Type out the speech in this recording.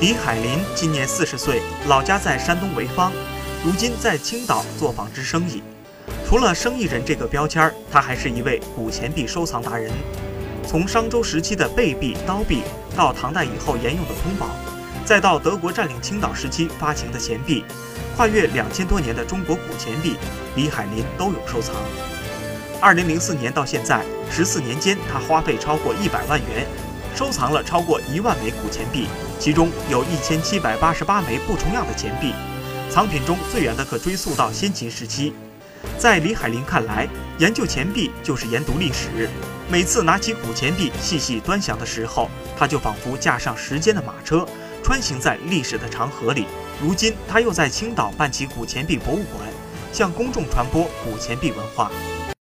李海林今年四十岁，老家在山东潍坊，如今在青岛做纺织生意。除了生意人这个标签，他还是一位古钱币收藏达人。从商周时期的贝币、刀币，到唐代以后沿用的通宝，再到德国占领青岛时期发行的钱币，跨越两千多年的中国古钱币，李海林都有收藏。二零零四年到现在十四年间，他花费超过一百万元，收藏了超过一万枚古钱币。其中有一千七百八十八枚不重样的钱币，藏品中最远的可追溯到先秦时期。在李海林看来，研究钱币就是研读历史。每次拿起古钱币细细端详的时候，他就仿佛驾上时间的马车，穿行在历史的长河里。如今，他又在青岛办起古钱币博物馆，向公众传播古钱币文化。